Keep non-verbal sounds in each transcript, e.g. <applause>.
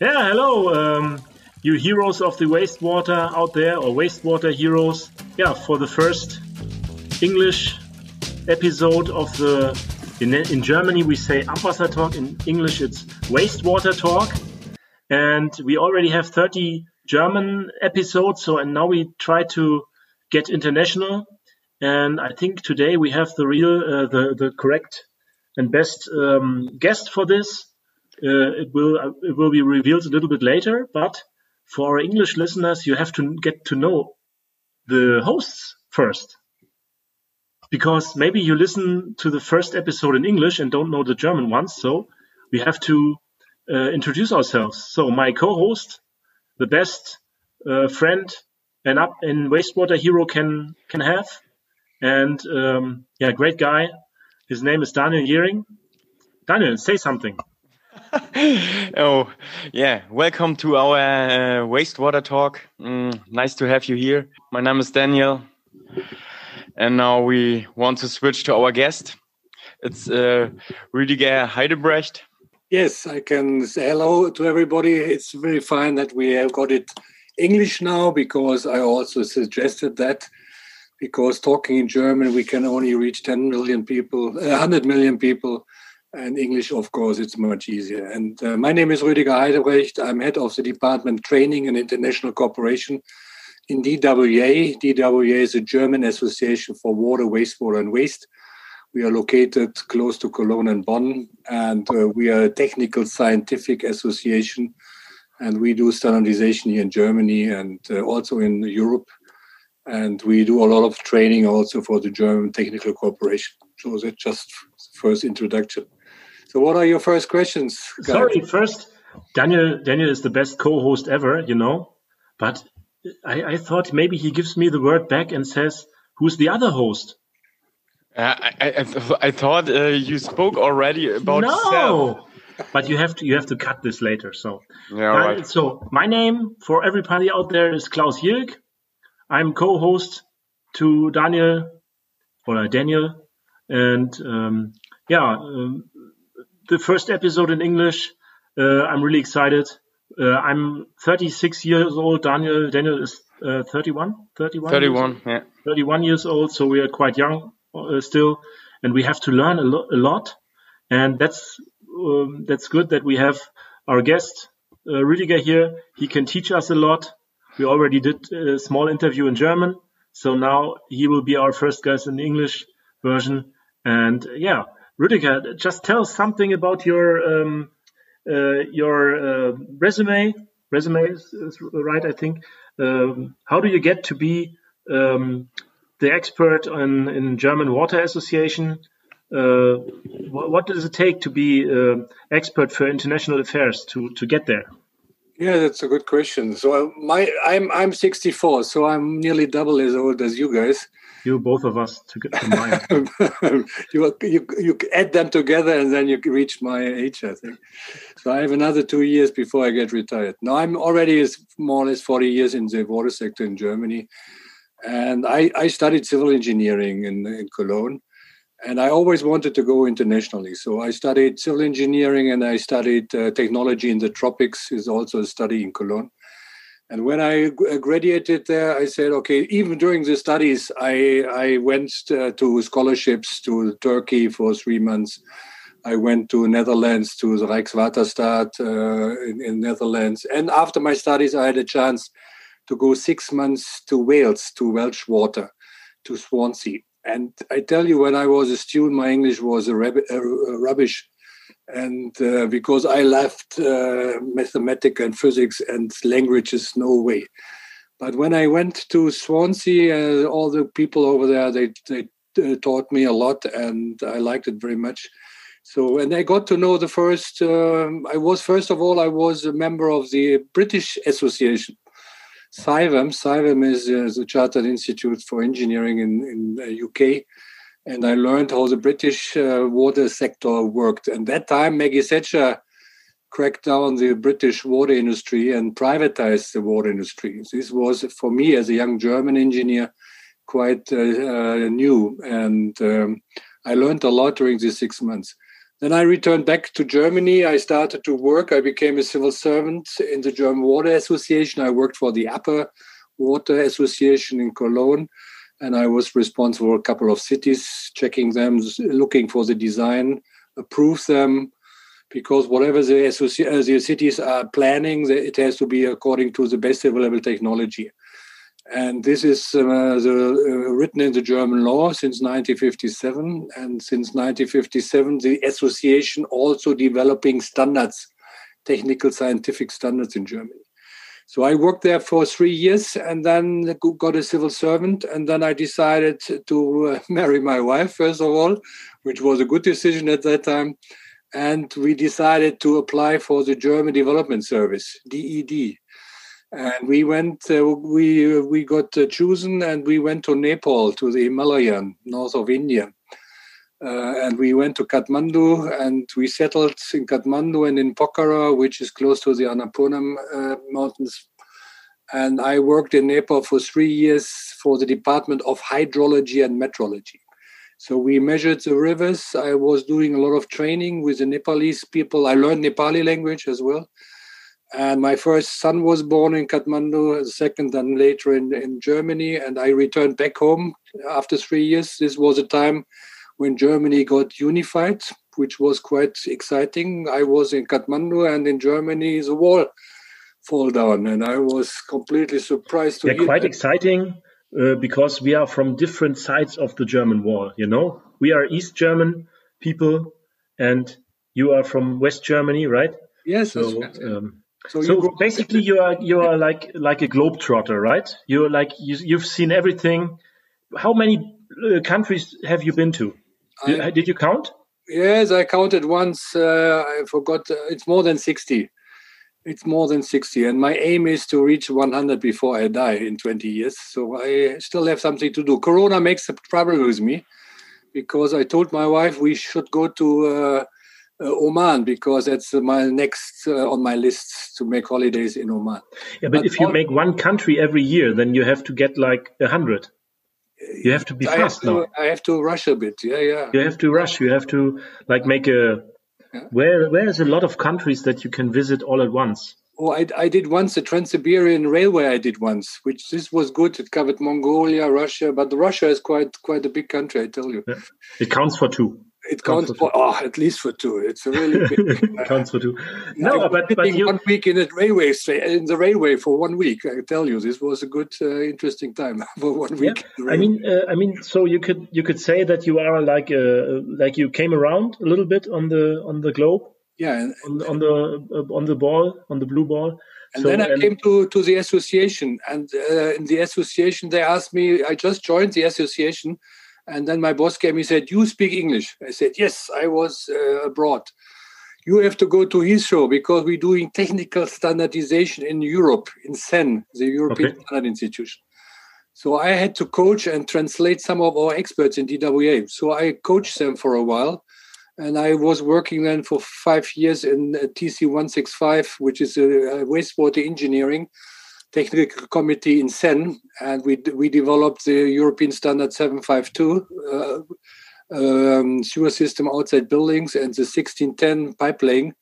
Yeah, hello, um, you heroes of the wastewater out there, or wastewater heroes. Yeah, for the first English episode of the. In, in Germany, we say Abwasser Talk. In English, it's wastewater talk. And we already have 30 German episodes. So, and now we try to get international. And I think today we have the real, uh, the, the correct and best um, guest for this. Uh, it will uh, it will be revealed a little bit later, but for English listeners, you have to get to know the hosts first. Because maybe you listen to the first episode in English and don't know the German ones, so we have to uh, introduce ourselves. So my co-host, the best uh, friend and up in wastewater hero can can have, and um, yeah, great guy. His name is Daniel Yering. Daniel, say something. <laughs> oh, yeah. Welcome to our uh, wastewater talk. Mm, nice to have you here. My name is Daniel. And now we want to switch to our guest. It's uh, Rüdiger Heidebrecht. Yes, I can say hello to everybody. It's very fine that we have got it English now because I also suggested that because talking in German we can only reach 10 million people, 100 million people and English, of course, it's much easier. And uh, my name is Rüdiger Heidebrecht. I'm head of the Department Training and International Cooperation in DWA. DWA is a German association for water, wastewater, and waste. We are located close to Cologne and Bonn, and uh, we are a technical scientific association. And we do standardization here in Germany and uh, also in Europe. And we do a lot of training also for the German technical cooperation. So that's just first introduction. So, what are your first questions? Guys? Sorry, first, Daniel. Daniel is the best co-host ever, you know. But I, I thought maybe he gives me the word back and says, "Who's the other host?" Uh, I, I, I, thought uh, you spoke already about no. Yourself. But you have to you have to cut this later. So yeah, uh, right. So my name for everybody out there is Klaus Jirk. I'm co-host to Daniel or Daniel, and um, yeah, um, the first episode in English. Uh, I'm really excited. Uh, I'm 36 years old. Daniel Daniel is uh, 31, 31, 31, yeah, 31 years old. So we are quite young uh, still, and we have to learn a, lo- a lot. And that's um, that's good that we have our guest uh, Rüdiger here. He can teach us a lot. We already did a small interview in German, so now he will be our first guest in the English version. And yeah, Rüdiger, just tell us something about your um, uh, your uh, resume. Resume is, is, right, I think. Um, how do you get to be um, the expert in, in German Water Association? Uh, what, what, does it take to be uh, expert for international affairs to, to get there? Yeah, that's a good question. So uh, my I'm I'm 64, so I'm nearly double as old as you guys you both of us to combine. <laughs> you, you you add them together and then you reach my age, I think. So I have another two years before I get retired. Now I'm already more or less 40 years in the water sector in Germany, and I, I studied civil engineering in, in Cologne, and I always wanted to go internationally. So I studied civil engineering and I studied uh, technology in the tropics. is also a study in Cologne and when I uh, graduated there, I said, okay, even during the studies, I, I went uh, to scholarships to Turkey for three months. I went to Netherlands to the Rijkswaterstaat uh, in, in Netherlands. And after my studies, I had a chance to go six months to Wales, to Welsh Water, to Swansea. And I tell you, when I was a student, my English was a, rab- a rubbish and uh, because I left uh, mathematics and physics and languages, no way. But when I went to Swansea, uh, all the people over there they they uh, taught me a lot, and I liked it very much. So, and I got to know the first. Um, I was first of all, I was a member of the British Association. CIWEM. CIWEM is uh, the Chartered Institute for Engineering in in the UK and I learned how the British uh, water sector worked. And that time, Maggie Thatcher cracked down the British water industry and privatized the water industry. This was, for me, as a young German engineer, quite uh, uh, new. And um, I learned a lot during these six months. Then I returned back to Germany. I started to work. I became a civil servant in the German Water Association. I worked for the Upper Water Association in Cologne, and I was responsible for a couple of cities, checking them, looking for the design, approve them, because whatever the, uh, the cities are planning, it has to be according to the best available technology. And this is uh, the, uh, written in the German law since 1957. And since 1957, the association also developing standards, technical scientific standards in Germany. So I worked there for three years and then got a civil servant. And then I decided to uh, <laughs> marry my wife, first of all, which was a good decision at that time. And we decided to apply for the German Development Service, DED and we went uh, we we got uh, chosen and we went to nepal to the himalayan north of india. Uh, and we went to kathmandu and we settled in kathmandu and in pokhara which is close to the annapurna uh, mountains. And i worked in nepal for three years for the department of hydrology and metrology so we measured the rivers. I was doing a lot of training with the nepalese people. I learned nepali language as well and my first son was born in Kathmandu, the second then later in, in Germany. And I returned back home after three years. This was a time when Germany got unified, which was quite exciting. I was in Kathmandu and in Germany, the wall fall down. And I was completely surprised to yeah, quite that. exciting uh, because we are from different sides of the German wall, you know? We are East German people and you are from West Germany, right? Yes. So, um, so, so you basically, you are you are like like a globetrotter, right? You're like you, you've seen everything. How many uh, countries have you been to? Did, I, did, you count? Yes, I counted once. Uh, I forgot. Uh, it's more than sixty. It's more than sixty, and my aim is to reach one hundred before I die in twenty years. So I still have something to do. Corona makes a trouble with me because I told my wife we should go to uh, uh, Oman because that's my next uh, on my list to make holidays in Oman. Yeah, but, but if you make one country every year, then you have to get like a hundred. You have to be I fast to, now. I have to rush a bit. Yeah, yeah. You have to rush. You have to like make a. Yeah. Where where is a lot of countries that you can visit all at once? Oh, I, I did once the Trans-Siberian Railway. I did once, which this was good. It covered Mongolia, Russia, but Russia is quite quite a big country. I tell you. Yeah. It counts for two. It counts for oh, at least for two. It's a really <laughs> big. Uh, counts for two. No, but, but you... one week in the railway in the railway for one week. I tell you, this was a good, uh, interesting time <laughs> for one week. Yeah. I mean, uh, I mean, so you could you could say that you are like uh, like you came around a little bit on the on the globe. Yeah, on, on the uh, on the ball on the blue ball. And so, then I and... came to, to the association, and uh, in the association they asked me. I just joined the association and then my boss came, he said, You speak English? I said, Yes, I was uh, abroad. You have to go to Heathrow because we're doing technical standardization in Europe, in CEN, the European okay. Standard Institution. So I had to coach and translate some of our experts in DWA. So I coached them for a while. And I was working then for five years in TC 165, which is a, a wastewater engineering technical committee in CEN, and we we developed the European Standard 752 uh, um, sewer system outside buildings and the 1610 pipeline.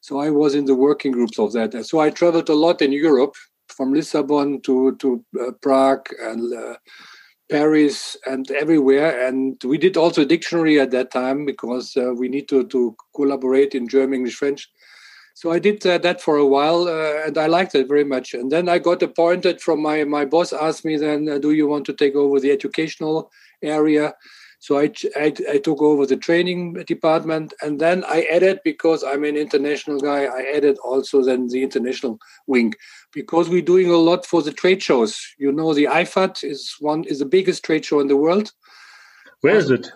So I was in the working groups of that. So I traveled a lot in Europe, from Lisbon to to uh, Prague and. Uh, Paris and everywhere. And we did also a dictionary at that time because uh, we need to, to collaborate in German, English, French so I did uh, that for a while, uh, and I liked it very much. And then I got appointed from my my boss. Asked me then, uh, "Do you want to take over the educational area?" So I, I, I took over the training department, and then I added because I'm an international guy. I added also then the international wing because we're doing a lot for the trade shows. You know, the IFAT is one is the biggest trade show in the world where is it?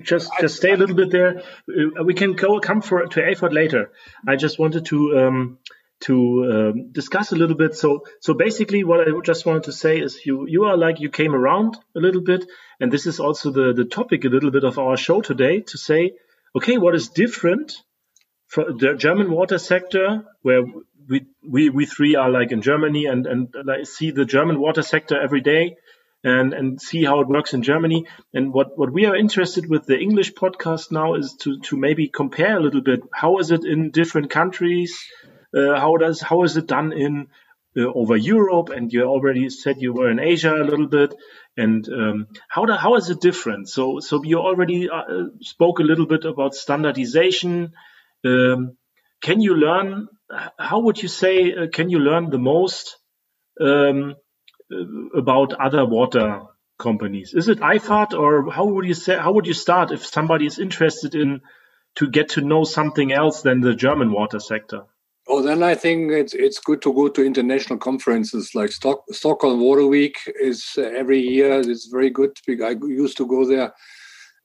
Just just stay a little bit there. Uh, we can go come for to IFAT later. I just wanted to um, to um, discuss a little bit. So so basically, what I just wanted to say is you you are like you came around a little bit, and this is also the the topic a little bit of our show today to say, okay, what is different for the German water sector where we we we three are like in Germany and and I see the German water sector every day and and see how it works in Germany. And what what we are interested with the English podcast now is to to maybe compare a little bit. How is it in different countries? Uh, how does how is it done in uh, over Europe? And you already said you were in Asia a little bit. And um, how do, how is it different? So so you already uh, spoke a little bit about standardization. Um, can you learn? How would you say? Uh, can you learn the most? Um, about other water companies? Is it IFAT or how would you say how would you start if somebody is interested in to get to know something else than the German water sector? Oh, then I think it's it's good to go to international conferences like Stock, Stockholm Water Week is uh, every year. It's very good. I used to go there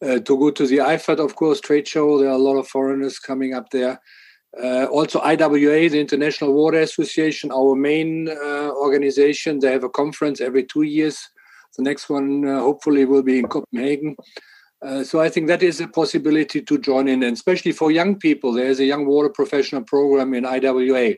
uh, to go to the IFAT, of course, trade show. There are a lot of foreigners coming up there. Uh, also, IWA, the International Water Association, our main uh, organization, they have a conference every two years. The next one, uh, hopefully, will be in Copenhagen. Uh, so I think that is a possibility to join in, and especially for young people. There's a young water professional program in IWA.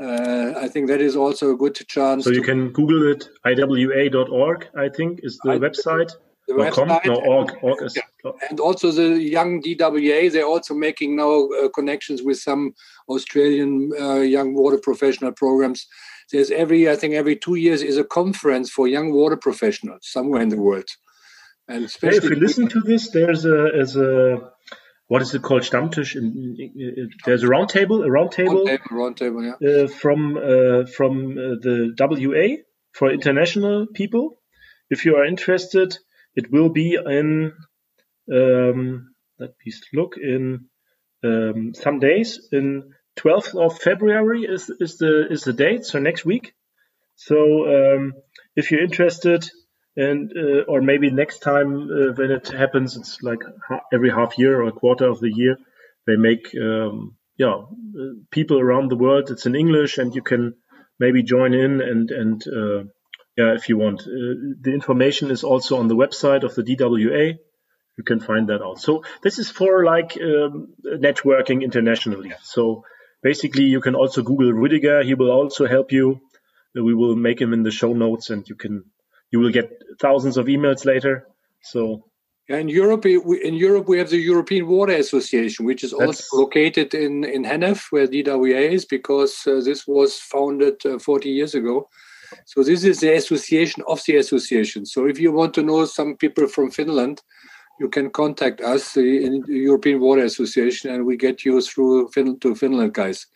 Uh, I think that is also a good chance. So you can Google it. IWA.org, I think, is the I, website the website. No, org, org is, yeah. And also the young DWA, they're also making now uh, connections with some Australian uh, young water professional programs. There's every, I think, every two years is a conference for young water professionals somewhere in the world. And especially if you listen to this, there's a, as a what is it called Stammtisch? There's a roundtable, a roundtable, round table, yeah. Uh, from uh, from uh, the WA for international people. If you are interested, it will be in um, let me look in um, some days. In 12th of February is is the is the date. So next week. So um, if you're interested, and uh, or maybe next time uh, when it happens, it's like every half year or quarter of the year. They make um, yeah uh, people around the world. It's in English, and you can maybe join in and and uh, yeah, if you want. Uh, the information is also on the website of the DWA. You can find that out. So this is for like um, networking internationally. So basically, you can also Google Rüdiger. He will also help you. Uh, we will make him in the show notes, and you can you will get thousands of emails later. So in Europe, in Europe, we have the European Water Association, which is also located in in Hennef, where DWA is, because uh, this was founded uh, 40 years ago. So this is the association of the association. So if you want to know some people from Finland, you can contact us in the European Water Association, and we get you through fin- to Finland, guys.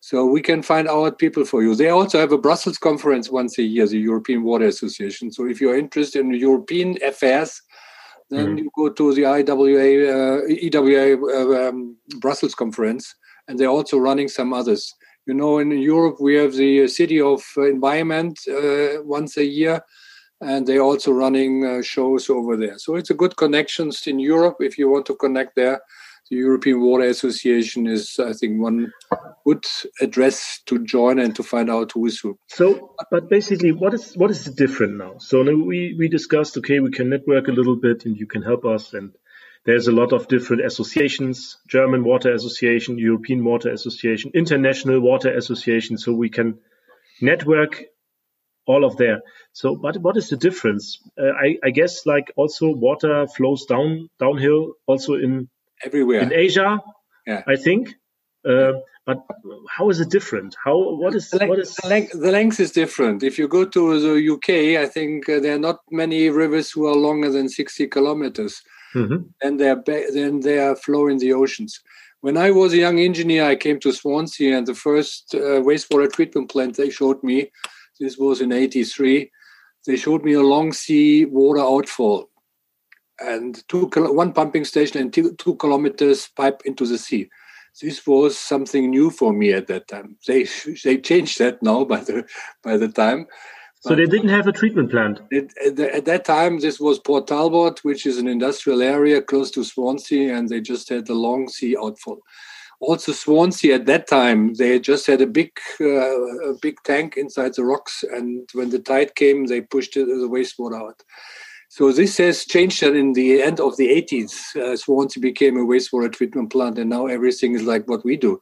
So we can find out people for you. They also have a Brussels conference once a year, the European Water Association. So if you're interested in European affairs, then mm-hmm. you go to the IWA, uh, EWA uh, um, Brussels conference, and they're also running some others. You know, in Europe, we have the City of Environment uh, once a year, and they're also running uh, shows over there. So it's a good connections in Europe if you want to connect there. The European Water Association is, I think, one good address to join and to find out who is who. So, but basically, what is what is different now? So we we discussed, okay, we can network a little bit, and you can help us, and there's a lot of different associations, German Water Association, European Water Association, International Water Association. So we can network all of there. So, but what is the difference? Uh, I, I, guess like also water flows down downhill also in everywhere in Asia. Yeah. I think. Uh, but how is it different? How what is the length, what is the length, the length is different. If you go to the UK, I think uh, there are not many rivers who are longer than sixty kilometers mm-hmm. and they're then they are flow in the oceans. When I was a young engineer, I came to Swansea, and the first uh, wastewater treatment plant they showed me, this was in '83. They showed me a long sea water outfall, and two one pumping station and two, two kilometers pipe into the sea this was something new for me at that time. They they changed that now by the by the time, so they didn't have a treatment plant. It, at that time, this was Port Talbot, which is an industrial area close to Swansea, and they just had the long sea outfall. Also, Swansea at that time, they just had a big, uh, a big tank inside the rocks, and when the tide came, they pushed the wastewater out. So this has changed that in the end of the 80s. Uh, Swansea became a wastewater treatment plant, and now everything is like what we do.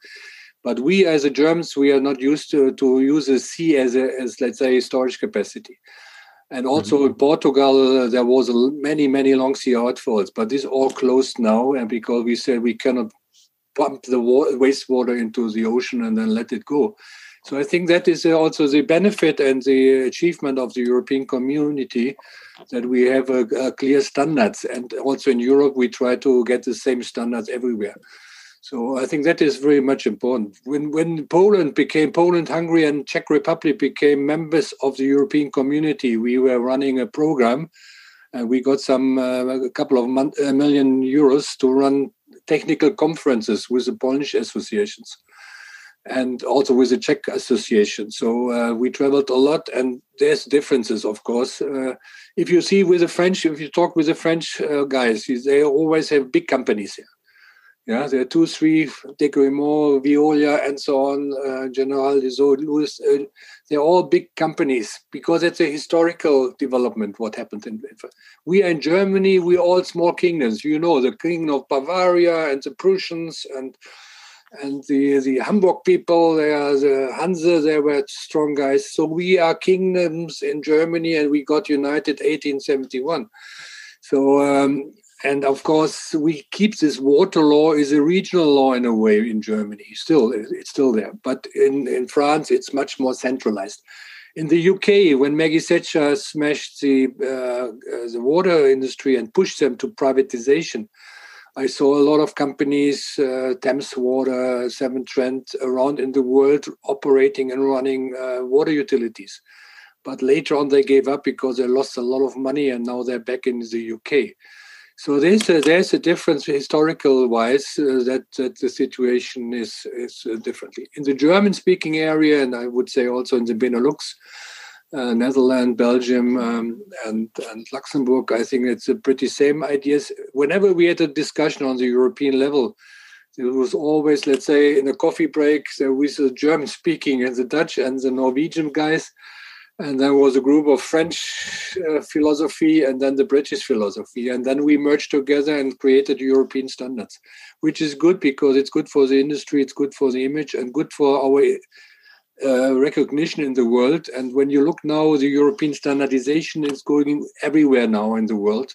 But we, as a Germans, we are not used to, to use the sea as, a, as let's say, storage capacity. And also mm-hmm. in Portugal, uh, there was a, many, many long sea outfalls, but this all closed now. And because we said we cannot pump the water, wastewater into the ocean and then let it go. So I think that is also the benefit and the achievement of the European community that we have a, a clear standards. And also in Europe, we try to get the same standards everywhere. So I think that is very much important. When when Poland became Poland, Hungary, and Czech Republic became members of the European community, we were running a program, and we got some uh, a couple of a million euros to run technical conferences with the Polish associations and also with the Czech association. So uh, we traveled a lot, and there's differences, of course. Uh, if you see with the French, if you talk with the French uh, guys, they always have big companies here. Yeah, there are two, three, Degrémont, Veolia, and so on, uh, General Louis. Uh, they're all big companies because it's a historical development. What happened in we are in Germany. We're all small kingdoms. You know, the Kingdom of Bavaria and the Prussians and and the the Hamburg people. They are the Hanse. They were strong guys. So we are kingdoms in Germany, and we got united 1871. So um, and of course we keep this water law is a regional law in a way in germany. Still it's still there. But in, in france it's much more centralized. In the uk when maggie thatcher smashed the uh, uh, the water industry and pushed them to privatization i saw a lot of companies uh, thames water severn trent around in the world operating and running uh, water utilities. But later on they gave up because they lost a lot of money and now they're back in the uk so there's a, there's a difference historical wise uh, that that the situation is is uh, differently in the German speaking area, and I would say also in the Benelux, uh, Netherlands, Belgium, um, and and Luxembourg. I think it's a pretty same ideas. Whenever we had a discussion on the European level, it was always, let's say, in a coffee break, there was the German speaking and the Dutch and the Norwegian guys and there was a group of French uh, philosophy and then the British philosophy, and then we merged together and created European standards, which is good because it's good for the industry, it's good for the image, and good for our uh, recognition in the world. And when you look now, the European standardization is going everywhere now in the world.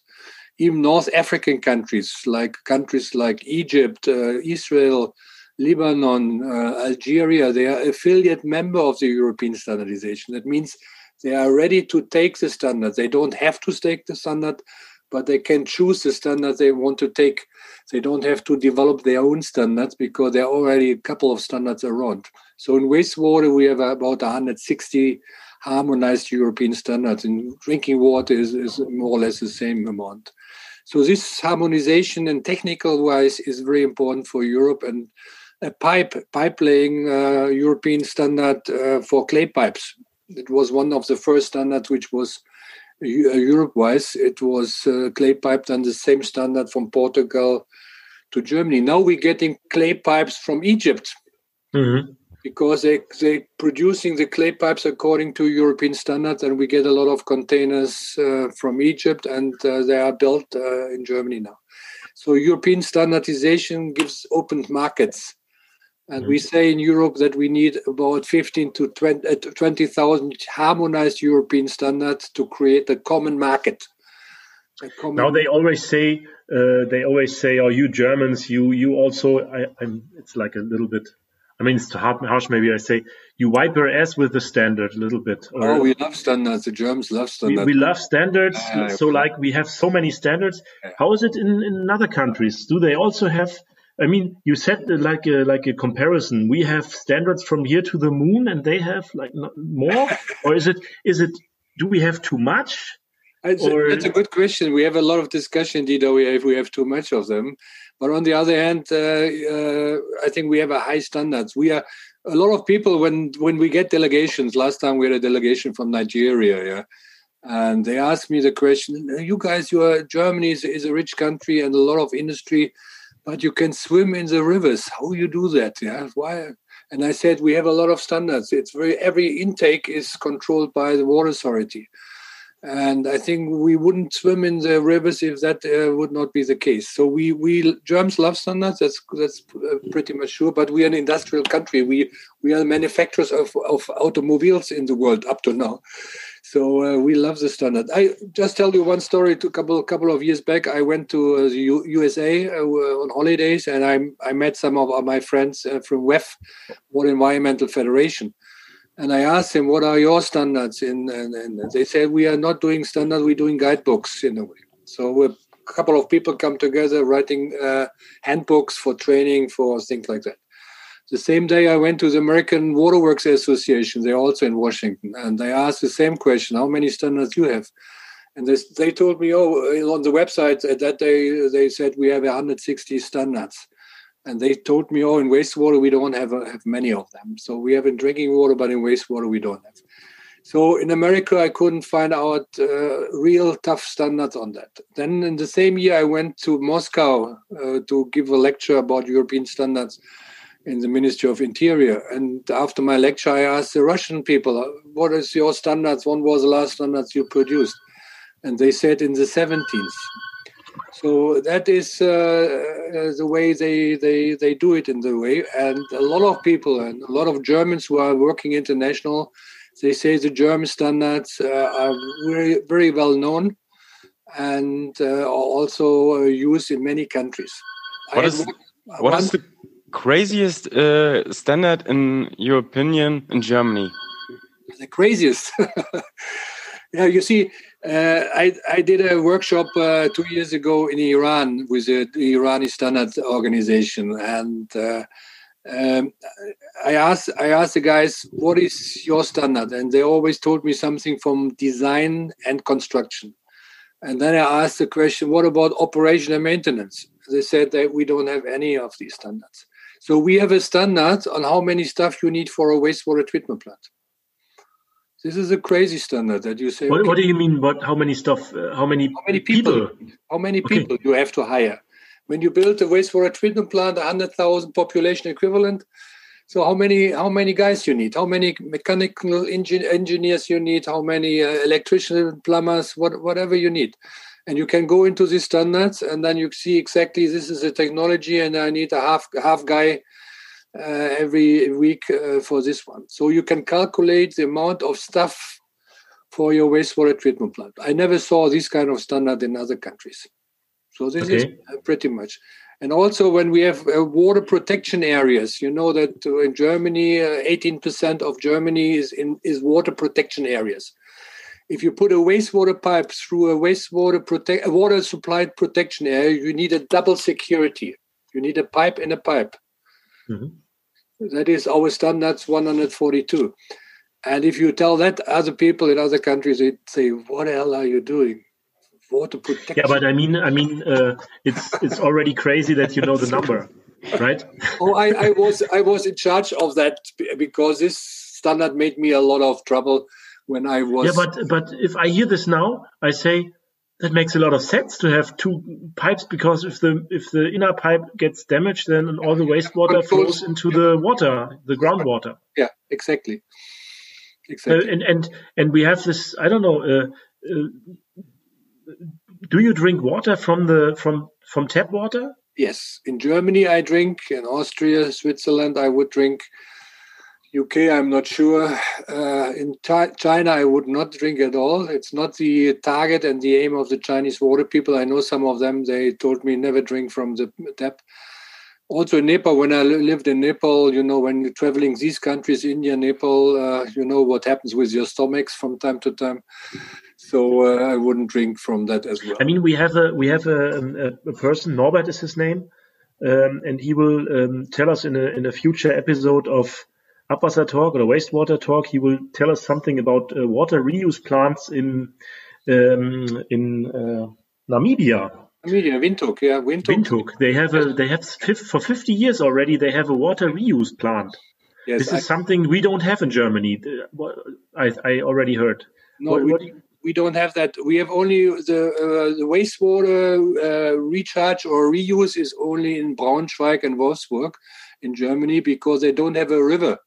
Even North African countries, like countries like Egypt, uh, Israel, Lebanon, uh, Algeria, they are affiliate member of the European standardization. That means they are ready to take the standard. They don't have to take the standard, but they can choose the standard they want to take. They don't have to develop their own standards because there are already a couple of standards around. So in wastewater, we have about 160 harmonized European standards. In drinking water is, is more or less the same amount. So this harmonization and technical wise is very important for Europe and a pipe pipe laying uh, European standard uh, for clay pipes it was one of the first standards which was uh, Europe-wise. It was uh, clay piped on the same standard from Portugal to Germany. Now we're getting clay pipes from Egypt mm-hmm. because they they producing the clay pipes according to European standards, and we get a lot of containers uh, from Egypt, and uh, they are built uh, in Germany now. So European standardization gives open markets and we say in Europe that we need about 15 to 20,000 uh, harmonized European standards to create a common market. A common now they always say, uh, they always say, "Oh, you Germans, you you also." I, am It's like a little bit. I mean, it's too harsh. Maybe I say you wipe your ass with the standard a little bit. Or, oh, we love standards. The Germans love standards. We, we love standards. so, like, we have so many standards. How is it in in other countries? Do they also have? I mean, you said uh, like a, like a comparison. We have standards from here to the moon, and they have like more, <laughs> or is it is it? Do we have too much? It's a, that's a good question. We have a lot of discussion, Dido, if we have too much of them. But on the other hand, uh, uh, I think we have a high standards. We are a lot of people when when we get delegations. Last time we had a delegation from Nigeria, yeah, and they asked me the question: "You guys, you are Germany is, is a rich country and a lot of industry but you can swim in the rivers. How you do that? Yeah, why? And I said we have a lot of standards. It's very every intake is controlled by the water authority, and I think we wouldn't swim in the rivers if that uh, would not be the case. So we we Germans love standards. That's that's uh, pretty much sure. But we are an industrial country. We we are manufacturers of, of automobiles in the world up to now. So uh, we love the standard. I just tell you one story. To a couple couple of years back, I went to uh, the U- USA uh, on holidays, and I I met some of my friends uh, from WEF, World Environmental Federation and I asked them, what are your standards? In, and, and they said, we are not doing standards, we're doing guidebooks in a way. So a couple of people come together writing uh, handbooks for training, for things like that. The same day, I went to the American Waterworks Association. They're also in Washington. And I asked the same question, how many standards you have? And they, they told me, oh, on the website that day, they said we have 160 standards. And they told me, oh, in wastewater, we don't have, uh, have many of them. So we have in drinking water, but in wastewater, we don't have. So in America, I couldn't find out uh, real tough standards on that. Then in the same year, I went to Moscow uh, to give a lecture about European standards in the Ministry of Interior. And after my lecture, I asked the Russian people, what is your standards? When was the last standards you produced? And they said in the 70s. So that is uh, uh, the way they, they, they do it in the way. And a lot of people and a lot of Germans who are working international, they say the German standards uh, are very, very well known and uh, are also uh, used in many countries. What is, what is the craziest uh, standard, in your opinion, in Germany? The craziest. <laughs> yeah, you see, uh, I, I did a workshop uh, two years ago in Iran with the Irani Standard Organization, and uh, um, I asked I asked the guys, "What is your standard?" And they always told me something from design and construction. And then I asked the question, "What about operation and maintenance?" They said that we don't have any of these standards. So we have a standard on how many stuff you need for a wastewater treatment plant. This is a crazy standard that you say. What, okay, what do you mean? What? How many stuff? Uh, how many? How many people? people? How many people okay. you have to hire? When you build a wastewater treatment plant, hundred thousand population equivalent. So how many? How many guys you need? How many mechanical engin- engineers you need? How many uh, electricians, plumbers, what, whatever you need? And you can go into these standards, and then you see exactly this is a technology, and I need a half half guy uh, every week uh, for this one. So you can calculate the amount of stuff for your wastewater treatment plant. I never saw this kind of standard in other countries. So this okay. is uh, pretty much. And also, when we have uh, water protection areas, you know that in Germany, uh, 18% of Germany is in is water protection areas. If you put a wastewater pipe through a wastewater protect a water supplied protection area, you need a double security. You need a pipe and a pipe. Mm-hmm. That is our standards 142. And if you tell that other people in other countries, they say, "What the hell are you doing?" Water protection. Yeah, but I mean, I mean, uh, it's it's already crazy that you know the number, right? oh, I, I was I was in charge of that because this standard made me a lot of trouble when I was. Yeah, but but if I hear this now, I say, that makes a lot of sense to have two pipes because if the if the inner pipe gets damaged, then all the wastewater flows into the water, the groundwater. Yeah, exactly. Exactly. Uh, and and and we have this. I don't know. Uh, uh, do you drink water from the from from tap water? Yes, in Germany I drink. In Austria, Switzerland, I would drink UK, I'm not sure. Uh, in China, I would not drink at all. It's not the target and the aim of the Chinese water people. I know some of them, they told me never drink from the tap. Also in Nepal, when I lived in Nepal, you know, when you're traveling these countries, India, Nepal, uh, you know what happens with your stomachs from time to time. So uh, I wouldn't drink from that as well. I mean, we have a we have a, a, a person, Norbert is his name, um, and he will um, tell us in a in a future episode of Abwasser Talk or Wastewater Talk, he will tell us something about uh, water reuse plants in um, in uh, Namibia. Namibia, Windhoek, yeah, Windhoek. Windhoek. They have a they have for 50 years already. They have a water reuse plant. Yes, this I, is something we don't have in Germany. I, I already heard. No, what, we, what we don't have that. We have only the, uh, the wastewater uh, recharge or reuse is only in Braunschweig and Wolfsburg in Germany because they don't have a river.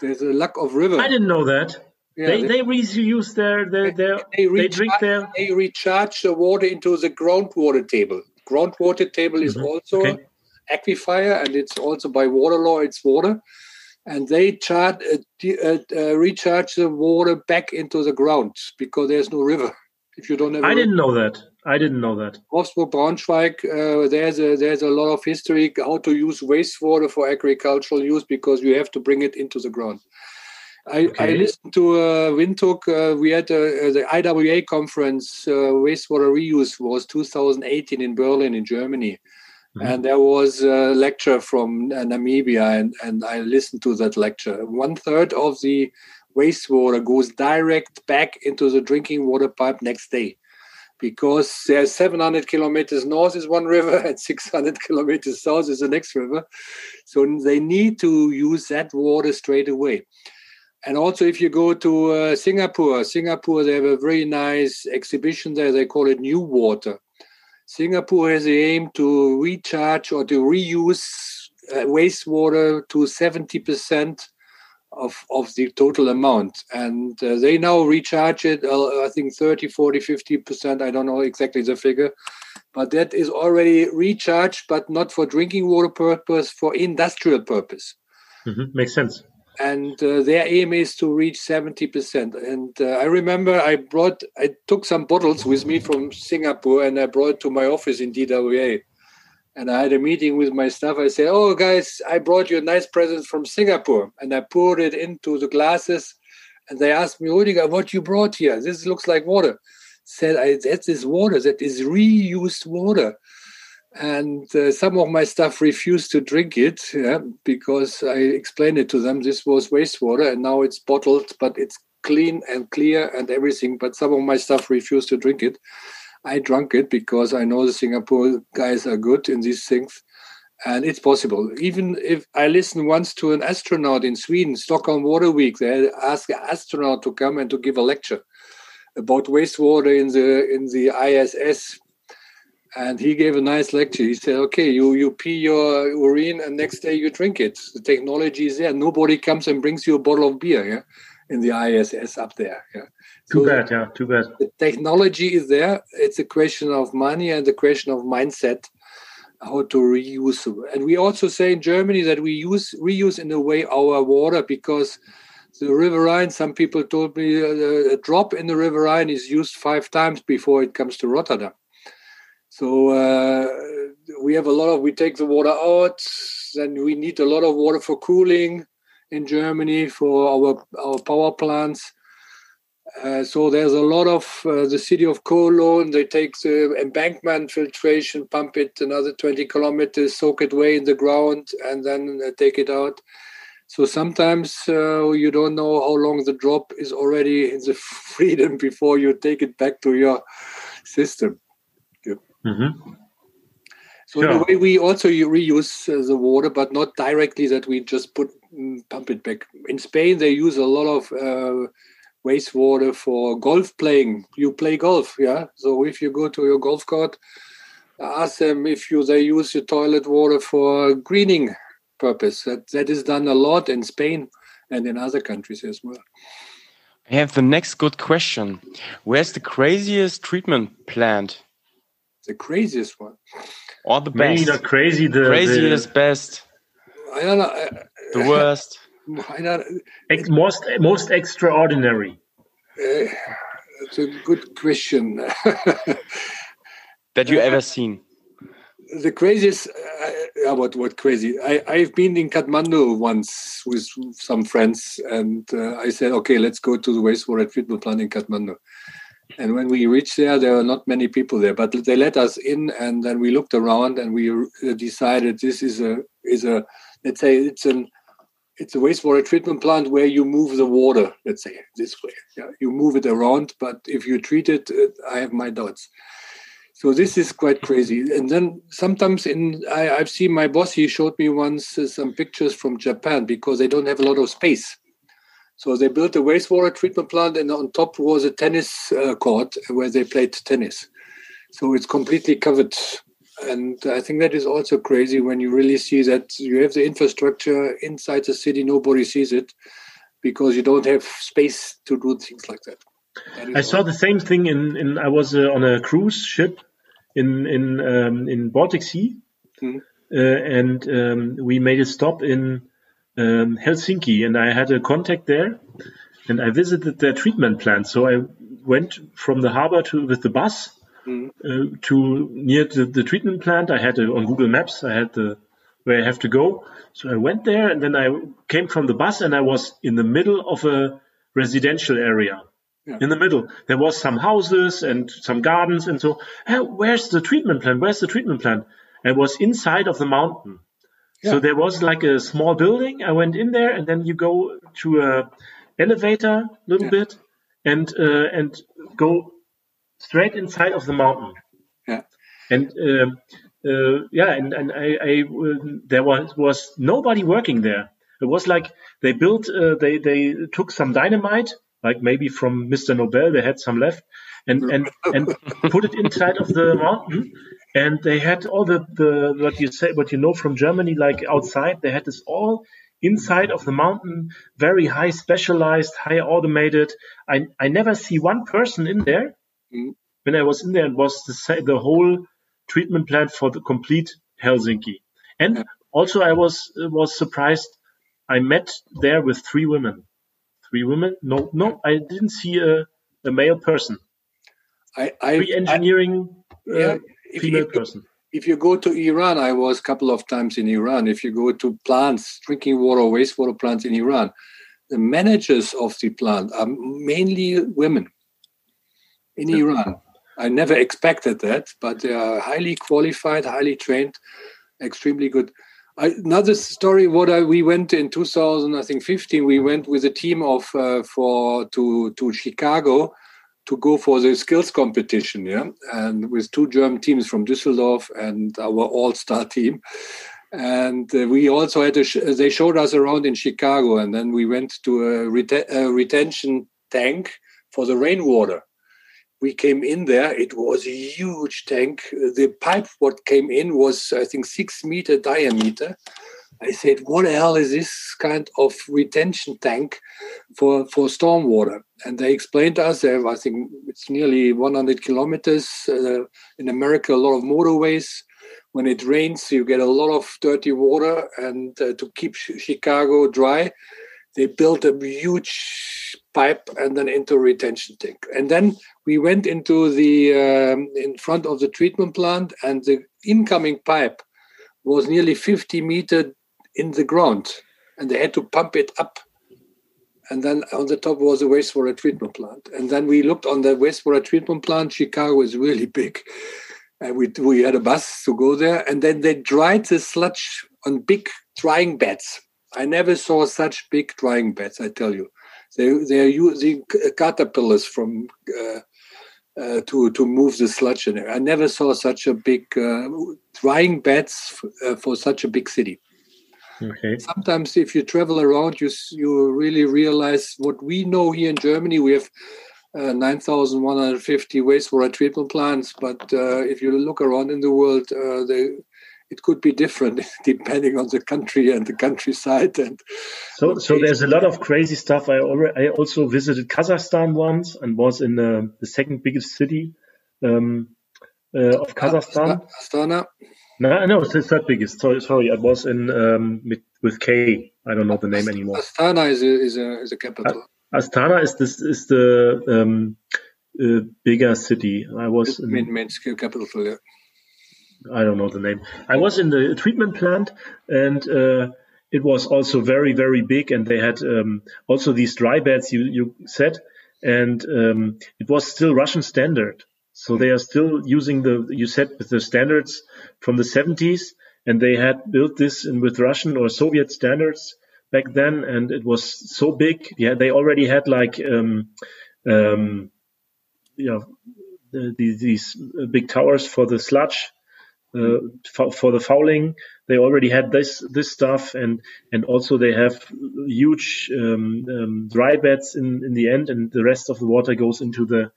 There's a lack of river. I didn't know that. Yeah, they, they, they reuse their, their, their they, recharge, they, drink their they recharge the water into the groundwater table. Groundwater table is mm-hmm. also okay. aquifer and it's also by water law it's water and they charge, uh, uh, uh, recharge the water back into the ground because there's no river. <laughs> If you don't have, I didn't know that. I didn't know that. Wolfsburg Braunschweig, uh, there's a there's a lot of history how to use wastewater for agricultural use because you have to bring it into the ground. I, okay. I listened to uh, Windhoek. Uh, we had uh, the IWA conference, uh, wastewater reuse was 2018 in Berlin, in Germany. Mm-hmm. And there was a lecture from uh, Namibia, and, and I listened to that lecture. One third of the wastewater goes direct back into the drinking water pipe next day because there's 700 kilometers north is one river and <laughs> 600 kilometers south is the next river. So they need to use that water straight away. And also, if you go to uh, Singapore, Singapore, they have a very nice exhibition there. They call it New Water. Singapore has the aim to recharge or to reuse uh, wastewater to 70% of, of the total amount. And uh, they now recharge it, uh, I think 30, 40, 50%. I don't know exactly the figure. But that is already recharged, but not for drinking water purpose, for industrial purpose. Mm-hmm. Makes sense and uh, their aim is to reach 70% and uh, i remember i brought i took some bottles with me from singapore and i brought to my office in dwa and i had a meeting with my staff i said oh guys i brought you a nice present from singapore and i poured it into the glasses and they asked me Rüdiger, what you brought here this looks like water said I, that is water that is reused water and uh, some of my staff refused to drink it yeah, because I explained it to them. This was wastewater, and now it's bottled, but it's clean and clear and everything. But some of my staff refused to drink it. I drank it because I know the Singapore guys are good in these things, and it's possible. Even if I listened once to an astronaut in Sweden, Stockholm Water Week, they asked an astronaut to come and to give a lecture about wastewater in the in the ISS and he gave a nice lecture. He said, "Okay, you you pee your urine, and next day you drink it. The technology is there. Nobody comes and brings you a bottle of beer, yeah, in the ISS up there. Yeah. Too so bad, yeah, too bad. The technology is there. It's a question of money and a question of mindset, how to reuse. And we also say in Germany that we use reuse in a way our water because." The River Rhine, some people told me uh, a drop in the River Rhine is used five times before it comes to Rotterdam. So uh, we have a lot of, we take the water out, then we need a lot of water for cooling in Germany for our, our power plants. Uh, so there's a lot of uh, the city of Cologne. They take the embankment filtration, pump it another 20 kilometers, soak it way in the ground, and then uh, take it out. So sometimes uh, you don't know how long the drop is already in the <laughs> freedom before you take it back to your system. Mm-hmm. So sure. in a way, we also reuse uh, the water, but not directly that we just put mm, pump it back. In Spain, they use a lot of uh, wastewater for golf playing. You play golf, yeah. So if you go to your golf court, ask them if you they use your toilet water for greening purpose. That that is done a lot in Spain and in other countries as well. I have the next good question. Where's the craziest treatment plant the craziest one. Or the best. Maybe not crazy. The craziest, the, best. I don't know. The worst. <laughs> I don't. Most most extraordinary. Uh, it's a good question. <laughs> that you ever seen? The craziest. Uh, what what crazy? I I've been in Kathmandu once with some friends, and uh, I said, okay, let's go to the wastewater treatment plant in Kathmandu. And when we reached there, there were not many people there, but they let us in, and then we looked around, and we uh, decided this is a is a let's say it's an it's a wastewater treatment plant where you move the water. Let's say this way, yeah, you move it around, but if you treat it, uh, I have my doubts. So this is quite crazy. And then sometimes in I, have seen my boss. He showed me once uh, some pictures from Japan because they don't have a lot of space. So they built a wastewater treatment plant, and on top was a tennis uh, court where they played tennis. So it's completely covered. And I think that is also crazy when you really see that you have the infrastructure inside the city, nobody sees it. because you don't have space to do things like that. that I saw the same thing in, in I was uh, on a cruise ship in in um, in Baltic Sea, Hmm. uh, and um, we made a stop in um, Helsinki, and I had a contact there, and I visited their treatment plant. So I went from the harbor to with the bus Uh, to near the, the treatment plant. I had uh, on Google Maps. I had the where I have to go. So I went there, and then I came from the bus, and I was in the middle of a residential area. Yeah. In the middle, there was some houses and some gardens, and so "Hey, where's the treatment plant? Where's the treatment plant? It was inside of the mountain. So there was like a small building. I went in there, and then you go to a elevator a little Yeah. bit, and uh, and go straight inside of the mountain. Yeah. And um, uh, yeah, and and I, I uh, there was was nobody working there. It was like they built, uh, they they took some dynamite, like maybe from Mr. Nobel, they had some left, and and and put it inside of the mountain. And they had all the, the what you say what you know from Germany, like outside, they had this all inside of the mountain, very high specialized, high automated. I I never see one person in there. When I was in there, it was the the whole treatment plant for the complete Helsinki. And also, I was was surprised. I met there with three women. Three women? No, no, I didn't see a, a male person. I, I, Three engineering I- yeah, uh, female if, you- person. if you go to Iran, I was a couple of times in Iran. If you go to plants, drinking water, wastewater plants in Iran, the managers of the plant are mainly women in Iran. I never expected that, but they are highly qualified, highly trained, extremely good. I, another story. What I, we went in 2000, I think 15. We went with a team of uh, for to to Chicago to go for the skills competition, yeah, and with two German teams from Düsseldorf and our all-star <laughs> team. And uh, we also had a sh- they showed us around in Chicago, and then we went to a, a retention tank for the rainwater. We came in there; it was a huge tank. The pipe what came in was, I think, six meter diameter. I said, "What the hell is this kind of retention tank for for stormwater?" And they explained to us. There, I think it's nearly 100 kilometers uh, in America. A lot of motorways. When it rains, you get a lot of dirty water, and uh, to keep Chicago dry, they built a huge pipe and then into a retention tank. And then we went into the um, in front of the treatment plant, and the incoming pipe was nearly 50 meter in the ground, and they had to pump it up. And then on the top was a wastewater treatment plant. And then we looked on the wastewater treatment plant. Chicago is really <laughs> big. And we, we had a bus to go there. And then they dried the sludge on big drying beds. I never saw such big drying beds, I tell you. They, they are using c- caterpillars from uh, uh, to, to move the sludge in there. I never saw such a big uh, drying beds uh, for such a big city Okay. sometimes if you travel around you you really realize what we know here in germany we have uh, 9150 wastewater treatment plants but uh, if you look around in the world uh, they, it could be different <laughs> depending on the country and the countryside and So, so there's a lot of crazy stuff. I already, I also visited Kazakhstan once and was in uh, the second biggest city um, uh, of Kazakhstan. astana No, no, it's the third biggest. Sorry, sorry, I was in um, with, with K. I don't know the name anymore. astana is a, is a, is a capital Astana is this is the um, uh, bigger city. I was in, main scale capital yeah. I don't know the name. I was in the treatment plant, and uh, it was also very, very big. And they had um, also these dry beds you you said, and um, it was still Russian standard. So they are still using the you said the standards from the 70s, and they had built this in with Russian or Soviet standards back then, and it was so big. Yeah, they already had like um, um, know the, the, these big towers for the sludge uh, for, for the fouling. They already had this this stuff, and and also they have huge um, um, dry beds in in the end, and the rest of the water goes into the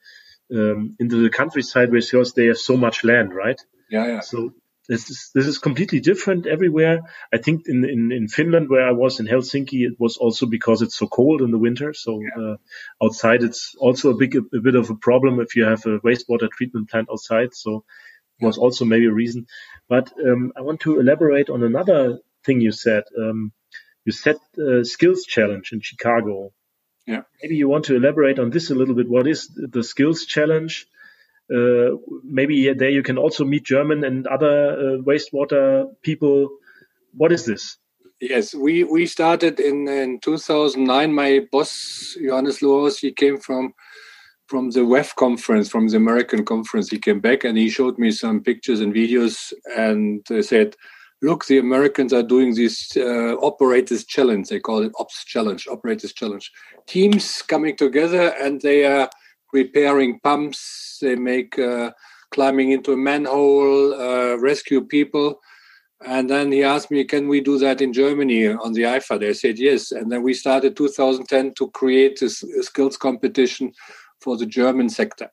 um, into the countryside because they have so much land, right? yeah yeah So this is, this is completely different everywhere. I think in, in, in Finland, where I was in Helsinki, it was also because it's so cold in the winter. So yeah. uh, outside, it's also a big a, a, bit of a problem if you have a wastewater treatment plant outside. So was also maybe a reason. But um, I want to elaborate on another thing you said. Um, you said uh, skills challenge in Chicago. Yeah. Maybe you want to elaborate on this a little bit. What is the skills challenge? Uh, maybe there you can also meet German and other uh, wastewater people. What is this? Yes, we, we started in, in 2009. My boss, Johannes Lohaus, he came from from the WEF conference, from the American conference. He came back and he showed me some pictures and videos and said, look, the Americans are doing this uh, operators challenge. They call it ops challenge, operators challenge. Teams coming together and they are repairing pumps. They make uh, climbing into a manhole, uh, rescue people. And then he asked me, can we do that in Germany on the IFAT? I said yes. And then we started 2010 to create this skills competition for the German sector.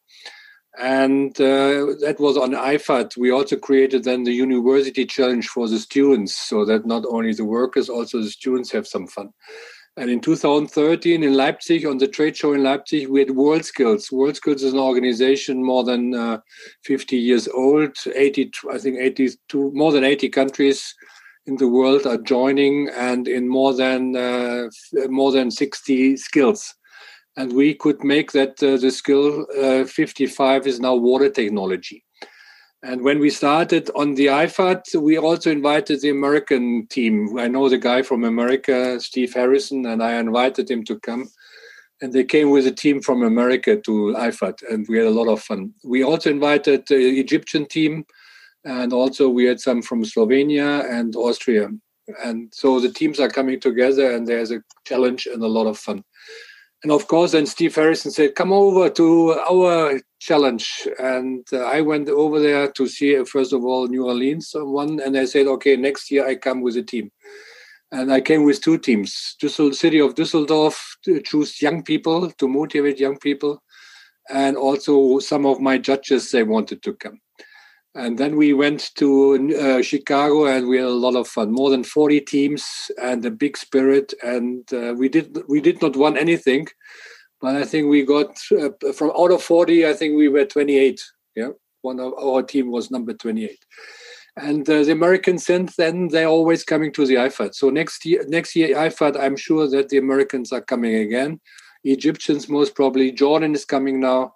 And uh, that was on IFAT. We also created then the university challenge for the students so that not only the workers, also the students have some fun. And in 2013 in Leipzig, on the trade show in Leipzig, we had World Skills. World Skills is an organization more than uh, 50 years old. 80, I think 82, more than 80 countries in the world are joining, and in more than uh, more than 60 skills. And we could make that uh, the skill uh, 55 is now water technology. And when we started on the IFAT, we also invited the American team. I know the guy from America, Steve Harrison, and I invited him to come. And they came with a team from America to IFAT, and we had a lot of fun. We also invited the Egyptian team, and also we had some from Slovenia and Austria. And so the teams are coming together, and there's a challenge and a lot of fun. And of course, then Steve Harrison said, "Come over to our challenge." And uh, I went over there to see first of all New Orleans one, and I said, "Okay, next year I come with a team." And I came with two teams: Düssel, city of Düsseldorf to choose young people to motivate young people, and also some of my judges they wanted to come. And then we went to uh, Chicago and we had a lot of fun. More than 40 teams and a big spirit. And uh, we did we did not win anything, but I think we got uh, from out of 40. I think we were 28. Yeah, one of our team was number 28. And uh, the Americans since then they're always coming to the IFAT. So next year, next year IFAT, I'm sure that the Americans are coming again. Egyptians most probably. Jordan is coming now.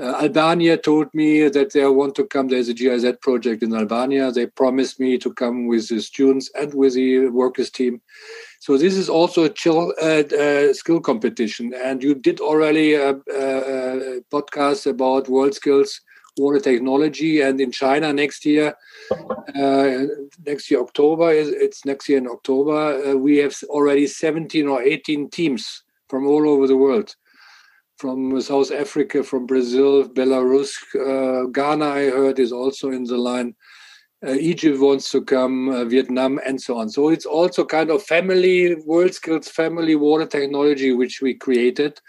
Uh, Albania told me that they want to come. There's a GIZ project in Albania. They promised me to come with the students and with the workers team. So this is also a chill, uh, uh, skill competition. And you did already a, a, a, podcast about world skills, water technology, and in China next year, uh, next year October is it's next year in October. Uh, we have already 17 or 18 teams from all over the world from South Africa, from Brazil, Belarus, uh, Ghana, I heard, is also in the line. Uh, Egypt wants to come, uh, Vietnam, and so on. So it's also kind of family, world skills, family water technology, which we created.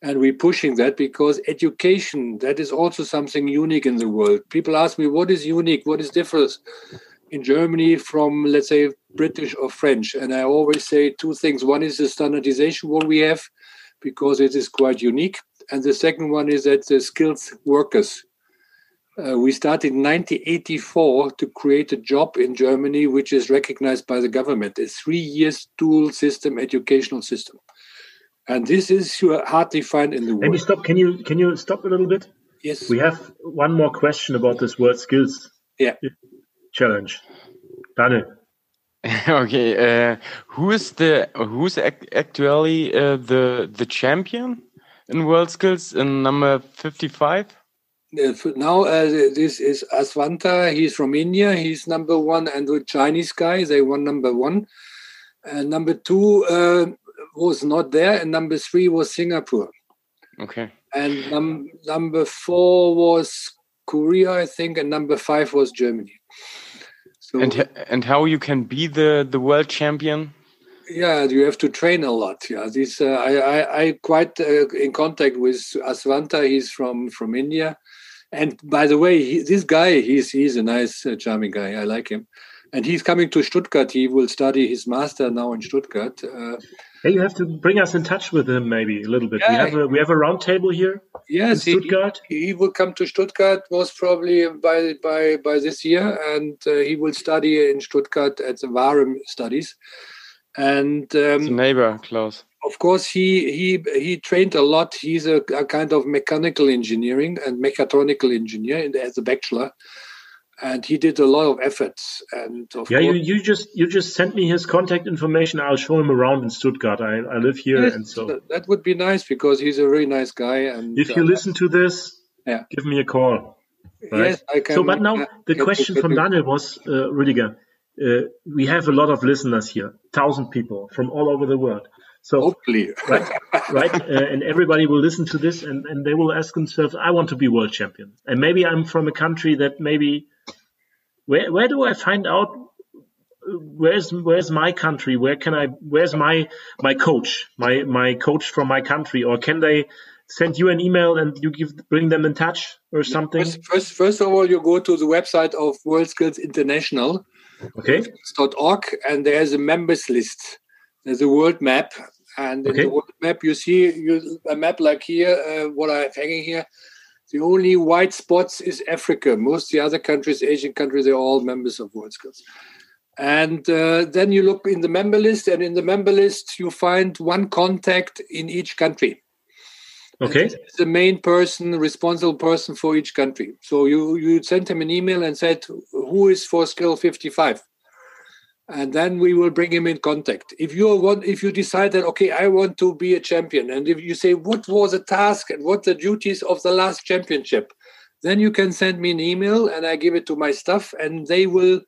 And we're pushing that because education, that is also something unique in the world. People ask me, what is unique? What is different in Germany from, let's say, British or French? And I always say two things. One is the standardization, what we have, because it is quite unique. And the second one is that the skilled workers. Uh, we started in 1984 to create a job in Germany, which is recognized by the government, a three years dual system educational system. And this is hardly find in the world. Let me stop. Can you can you stop a little bit? Yes. We have one more question about this word skills yeah. challenge. Daniel. <laughs> okay, uh, who is the who's actually uh, the the champion in world skills in number fifty five? Uh, now uh, this is Aswanta. He's from India. He's number one, and the Chinese guy they won number one. And number two uh, was not there, and number three was Singapore. Okay. And num number four was Korea, I think, and number five was Germany. So, and and how you can be the the world champion? Yeah, you have to train a lot. Yeah, this uh, I, I I quite uh, in contact with Aswanta. He's from from India, And by the way, he, this guy, he's he's a nice, uh, charming guy. I like him. And he's coming to Stuttgart. He will study his master now in Stuttgart. Uh, hey, you have to bring us in touch with him maybe a little bit. Yeah, we have a we have a roundtable here. Yes, Stuttgart. He, he, will come to Stuttgart most probably by by by this year, and uh, he will study in Stuttgart at the WAREM Studies. And um, neighbor, Klaus of course he he he trained a lot he's a, a kind of mechanical engineering and mechatronical engineer as a bachelor and he did a lot of efforts. And of yeah you, you just you just sent me his contact information. I'll show him around in stuttgart. I, I live here yes, and so that would be nice because he's a really nice guy and if you uh, listen to this yeah. give me a call right? yes i can so but now the question from daniel was uh, Rüdiger, uh, we have a lot of listeners here thousand people from all over the world so hopefully, right, right, <laughs> uh, and everybody will listen to this, and, and they will ask themselves, "I want to be world champion." And maybe I'm from a country that maybe where where do I find out? Where's where's my country? Where can I? Where's my my coach? My my coach from my country? Or can they send you an email and you give bring them in touch or something? First, first, first of all, you go to the website of World Skills International. Okay. .org, and there's a members list. There's a world map, and okay. in the world map, you see you, a map like here, uh, what I have hanging here. The only white spots is Africa. Most the other countries, Asian countries, they're all members of World Skills. And uh, then you look in the member list, and in the member list, you find one contact in each country. Okay. The main person, responsible person for each country. So you you send him an email and said, "Who is for skill 55?" And then we will bring him in contact. If you want if you decide that okay i want to be a champion and if you say what was the task and what the duties of the last championship? Then you can send me an email and i give it to my staff and they will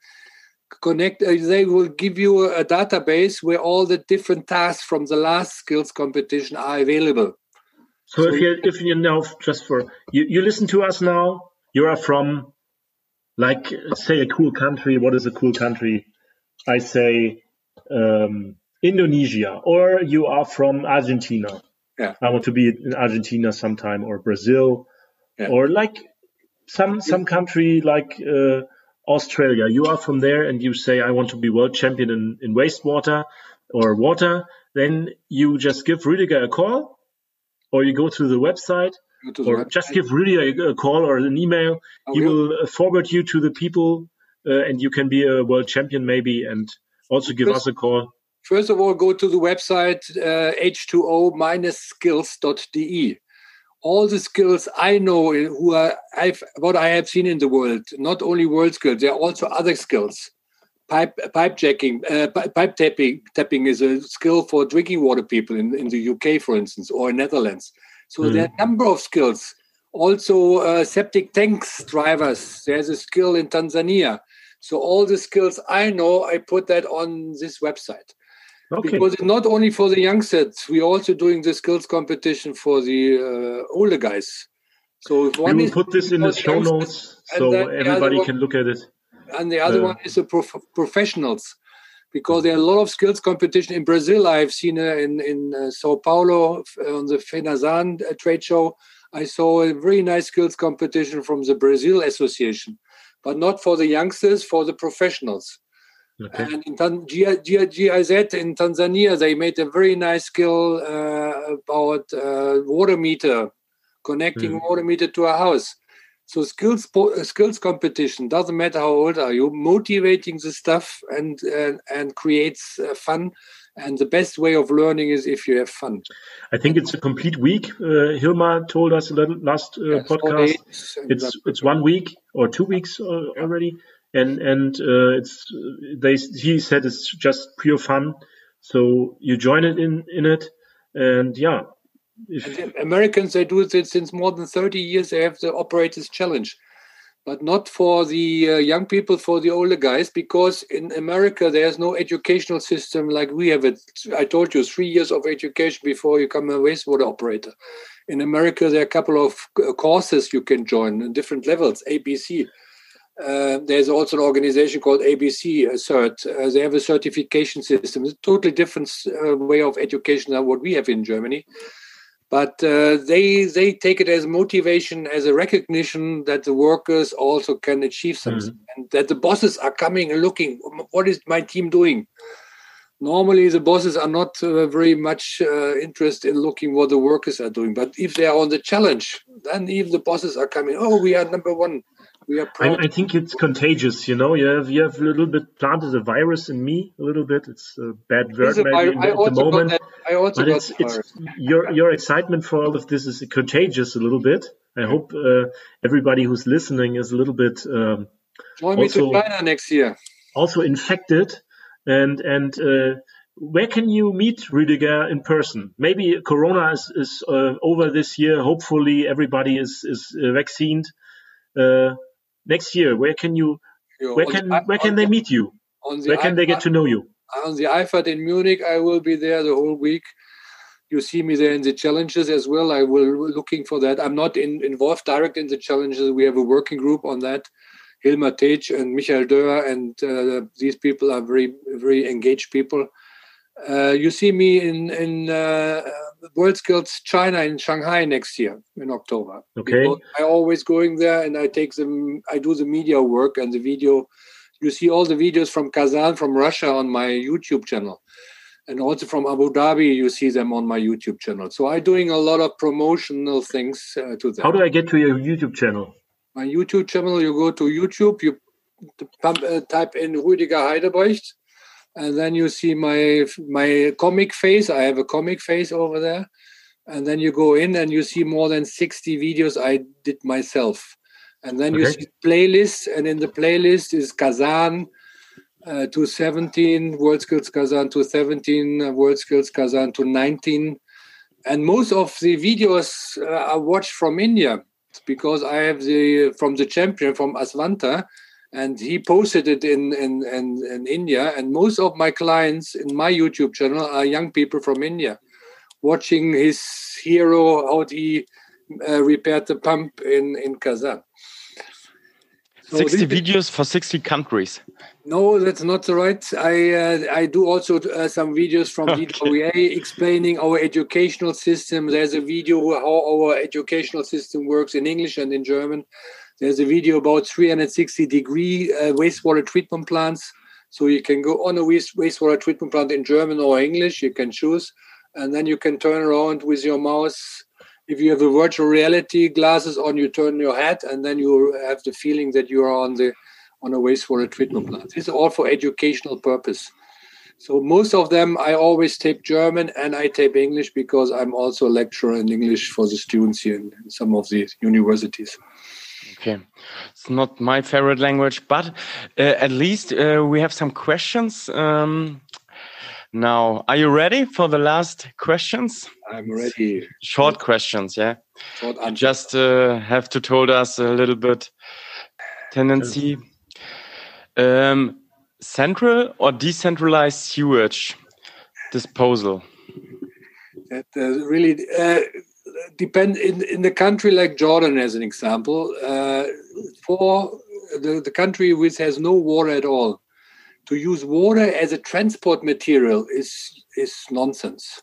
connect uh, they will give you a, a database where all the different tasks from the last skills competition are available. So, so if you if you know just for you, you listen to us now. You are from like say a cool country. What is a cool country I say um, Indonesia, or you are from Argentina. Yeah. I want to be in Argentina sometime, or Brazil, yeah. or like some some country like uh, Australia. You are from there, and you say, "I want to be world champion in, in wastewater or water." Then you just give Rüdiger a call, or you go to the website, to the or website. just give Rüdiger a call or an email. Okay. He will forward you to the people uh, and you can be a world champion maybe and also give first, us a call. First of all go to the website uh, h2o-skills.de all the skills i know who are I've, what i have seen in the world not only world skills there are also other skills. Pipe pipe jacking uh, pipe tapping tapping is a skill for drinking water people in, in the uk for instance or in netherlands. So mm. there are a number of skills. Also uh, septic tanks drivers there's a skill in tanzania so all the skills I know, I put that on this website. Okay. Because not only for the youngsters, we're also doing the skills competition for the uh, older guys. So one we will put this in the show notes so everybody one, can look at it. And the other uh, one is the prof- professionals, because there are a lot of skills competition in Brazil. I've seen uh, in in uh, Sao Paulo on the FENASAN uh, trade show. I saw a very nice skills competition from the Brazil Association but not for the youngsters, for the professionals. Okay. And in Tan- G- G- GIZ in Tanzania, they made a very nice skill uh, about uh, water meter, connecting mm. water meter to a house. So skills po- skills competition doesn't matter how old are you, motivating the stuff and and, and creates uh, fun and the best way of learning is if you have fun. I think it's a complete week. Uh, Hilmar told us last uh, yeah, podcast. It's it's one week or two weeks uh, already, and and uh, it's they he said it's just pure fun. So you join it in in it, and yeah. And Americans they do it since more than thirty years. They have the operators challenge but not for the uh, young people, for the older guys, because in America there's no educational system like we have it. I told you, three years of education before you become a wastewater operator. In America, there are a couple of uh, courses you can join in different levels, ABC. Uh, there's also an organization called ABC uh, Cert. Uh, they have a certification system. It's a totally different uh, way of education than what we have in Germany. But uh, they they take it as motivation as a recognition that the workers also can achieve something mm. and that the bosses are coming and looking what is my team doing normally the bosses are not uh, very much uh, interested in looking what the workers are doing but if they are on the challenge then even the bosses are coming oh we are number one we are I, I, think it's contagious you know? You have you have a little bit planted a virus in me a little bit. It's a bad word maybe at the moment. that, I also but it's, it's your your excitement for all of this is contagious a little bit. I hope uh, everybody who's listening is a little bit um, join me to China next year. also infected. And and uh, where can you meet Rüdiger in person? Maybe Corona is, is uh, over this year. Hopefully, everybody is is uh, vaccinated. Uh, next year, where can you? Where can where can they meet you? The where can they get to know you? On the IFAT in Munich, I will be there the whole week. You see me there in the challenges as well. I will looking for that. I'm not in, involved direct in the challenges. We have a working group on that Hilmar Tej and Michael Dörr, and uh, these people are very, very engaged people. Uh, you see me in in uh, World Skills China in Shanghai next year in October. Okay. Because I always going there and I take them. I do the media work and the video. You see all the videos from Kazan from Russia on my YouTube channel, and also from Abu Dhabi. You see them on my YouTube channel. So I'm doing a lot of promotional things uh, to them. How do I get to your YouTube channel? my YouTube channel, you go to YouTube, you uh, type in Rüdiger Heidebrecht, and then you see my my comic face. I have a comic face over there, and then you go in and you see more than sixty videos I did myself, and then okay. you see playlists, and in the playlist is Kazan. Uh, to 17 World Skills Kazan to 17 uh, World Skills Kazan to 19 and most of the videos uh, are watched from India because I have the from the champion from Asvanta, and he posted it in, in in in India. And most of my clients in my YouTube channel are young people from India, watching his hero how he uh, repaired the pump in in Kazan. So 60 videos for 60 countries. No, that's not the right. I uh, I do also uh, some videos from okay. DWA explaining our educational system. There's a video how our educational system works in English and in German. There's a video about 360 degree uh, wastewater treatment plants. So you can go on a waste, wastewater treatment plant in German or English. You can choose, and then you can turn around with your mouse if you have a virtual reality glasses on, you turn your head, and then you have the feeling that you are on the on a wastewater treatment plant. Is all for educational purpose. So most of them, I always tape German and I tape English because I'm also a lecturer in English for the students here in, in some of the universities. Okay, it's not my favorite language, but uh, at least uh, we have some questions. Um, now, are you ready for the last questions? I'm ready. Short questions, yeah. Short you just uh, have to told us a little bit tendency. Um, central or decentralized sewage disposal? That uh, really uh, depend in in the country like Jordan, as an example. Uh, for the, the country which has no water at all, to use water as a transport material is is nonsense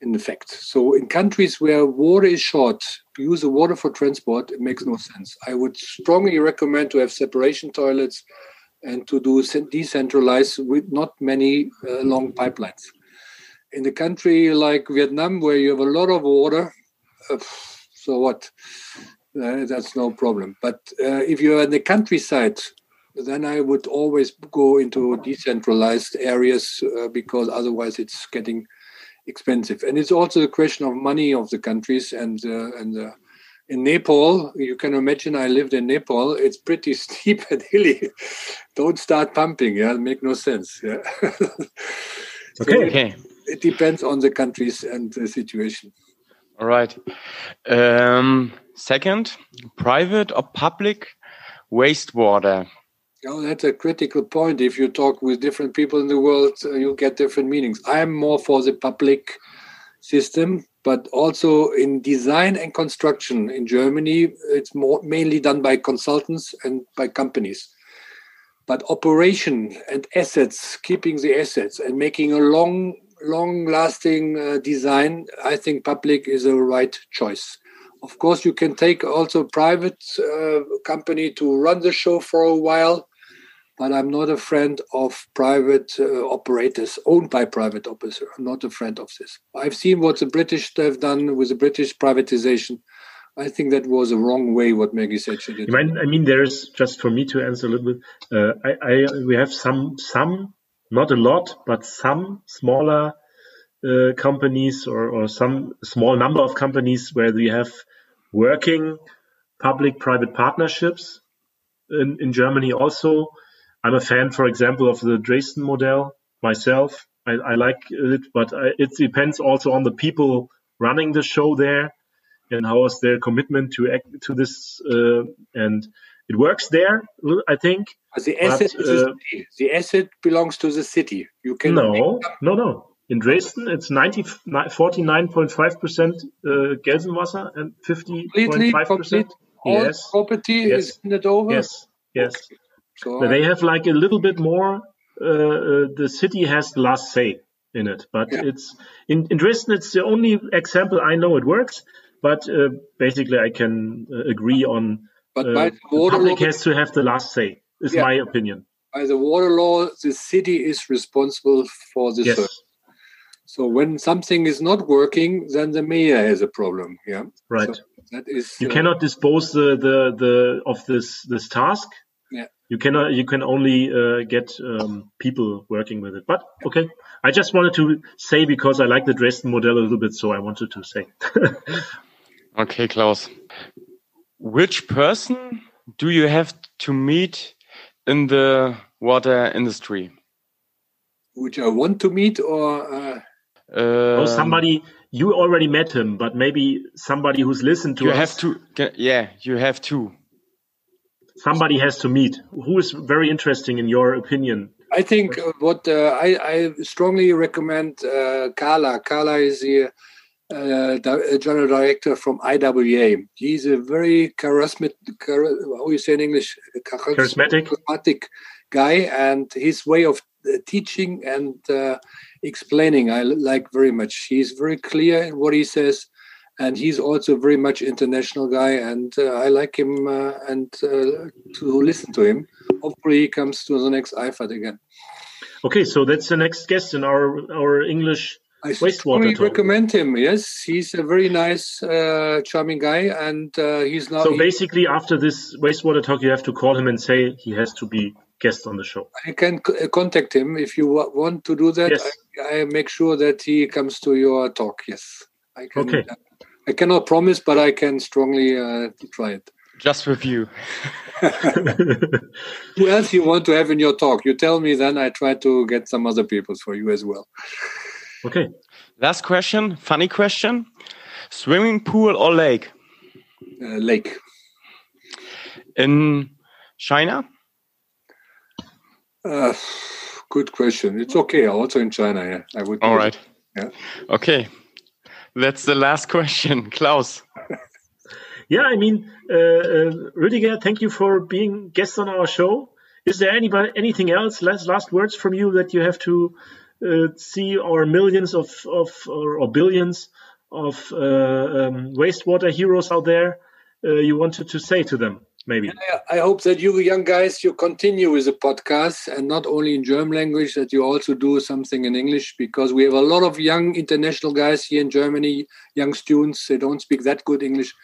in effect so in countries where water is short to use the water for transport it makes no sense i would strongly recommend to have separation toilets and to do decentralized with not many uh, long pipelines in a country like vietnam where you have a lot of water so what uh, that's no problem but uh, if you're in the countryside then I would always go into decentralized areas uh, because otherwise it's getting expensive. And it's also a question of money of the countries. And uh, and uh, in Nepal, you can imagine I lived in Nepal. It's pretty <laughs> steep and hilly. Don't start pumping. Yeah, make no sense. Yeah. <laughs> so okay. Okay. It depends on the countries and the situation. All right. Um, second, private or public wastewater Oh, that's a critical point. If you talk with different people in the world, uh, you get different meanings. I'm more for the public system, but also in design and construction in Germany, it's more mainly done by consultants and by companies. But operation and assets, keeping the assets and making a long long-lasting uh, design, I think public is a right choice. Of course, you can take also private uh, company to run the show for a while, but I'm not a friend of private uh, operators owned by private operators. I'm not a friend of this. I've seen what the British have done with the British privatization. I think that was a wrong way what Maggie said she did. I mean, I mean, there's just for me to answer a little bit. Uh, I, I, we have some, some, not a lot, but some smaller uh, companies or, or some small number of companies where we have working public-private partnerships in, in Germany also I'm a fan, for example, of the Dresden model myself. I, I like it, but I, it depends also on the people running the show there and how is their commitment to act, to this. Uh, and it works there, I think. The asset, but, uh, the, the asset belongs to the city. You can no, no, no. In Dresden, it's 49.5% uh, Gelsenwasser and 50.5% yes. property yes. is it over? Yes, yes. Okay. So they have like a little bit more. Uh, uh, the city has the last say in it, but yeah. it's in, in Dresden. It's the only example I know it works. But uh, basically, I can uh, agree on. But uh, by the, the public law, has to have the last say. Is yeah. my opinion. By the water law, the city is responsible for the yes. service. So when something is not working, then the mayor has a problem. Yeah. Right. So that is. You uh, cannot dispose the, the the of this this task Yeah. you cannot you can only uh, get um, people working with it but okay i just wanted to say because i like the dresden model a little bit so i wanted to say <laughs> okay klaus which person do you have to meet in the water industry which i want to meet or uh... oh, somebody you already met him but maybe somebody who's listened to you us. have to yeah you have to somebody has to meet. Who is very interesting in your opinion? I think what uh, I, I, strongly recommend uh, Kala. Kala is the uh, general director from IWA. He's a very charismatic, char how you say in English, charismatic, charismatic guy, and his way of uh, teaching and uh, explaining I like very much. He's very clear in what he says and he's also very much international guy and uh, i like him uh, and uh, to listen to him hopefully he comes to the next ifat again okay so that's the next guest in our our english I strongly recommend him. Yes, he's a very nice, uh, charming guy, and uh, he's now. So basically, after this wastewater talk, you have to call him and say he has to be guest on the show. I can contact him if you want to do that. Yes. I, I, make sure that he comes to your talk. Yes, I can. Okay. I cannot promise, but I can strongly uh, try it. Just with you. <laughs> Who else you want to have in your talk? You tell me, then I try to get some other people for you as well. Okay. Last question, funny question: swimming pool or lake? Uh, lake. In China? Uh, good question. It's okay. Also in China, yeah. I would. All right. Yeah. Okay. That's the last question, <laughs> Klaus. yeah, I mean, uh, uh, Rüdiger, thank you for being guest on our show. Is there anybody, anything else, last, last words from you that you have to see our millions of, of or, or billions of uh, um, wastewater heroes out there uh, you wanted to say to them? maybe. I hope that you young guys you continue with the podcast and not only in German language that you also do something in English because we have a lot of young international guys here in Germany, young students. They don't speak that good English,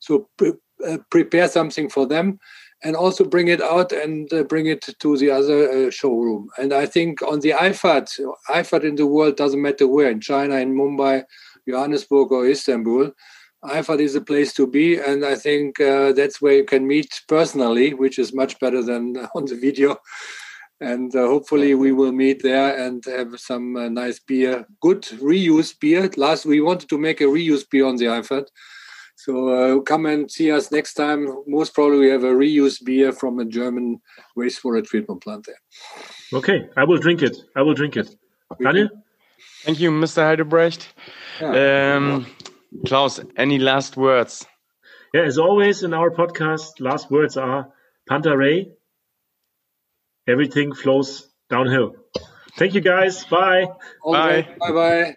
so pre- uh, prepare something for them and also bring it out and uh, bring it to the other uh, showroom. And I think on the IFAT, IFAT in the world doesn't matter where in China, in Mumbai, Johannesburg, or Istanbul IFAT is a place to be, and I think uh, that's where you can meet personally, which is much better than <laughs> on the video. And uh, hopefully, we will meet there and have some uh, nice beer, good reuse beer. Last, we wanted to make a reuse beer on the IFAT. So uh, come and see us next time. Most probably, we have a reuse beer from a German wastewater treatment plant there. Okay, I will drink it. I will drink it. Daniel? Thank you, Mr. Heidebrecht. Yeah. Um, Klaus, any last words? Yeah, as always in our podcast, last words are Panta Rhei. Everything flows downhill. Thank you, guys. Bye. Bye. Bye bye.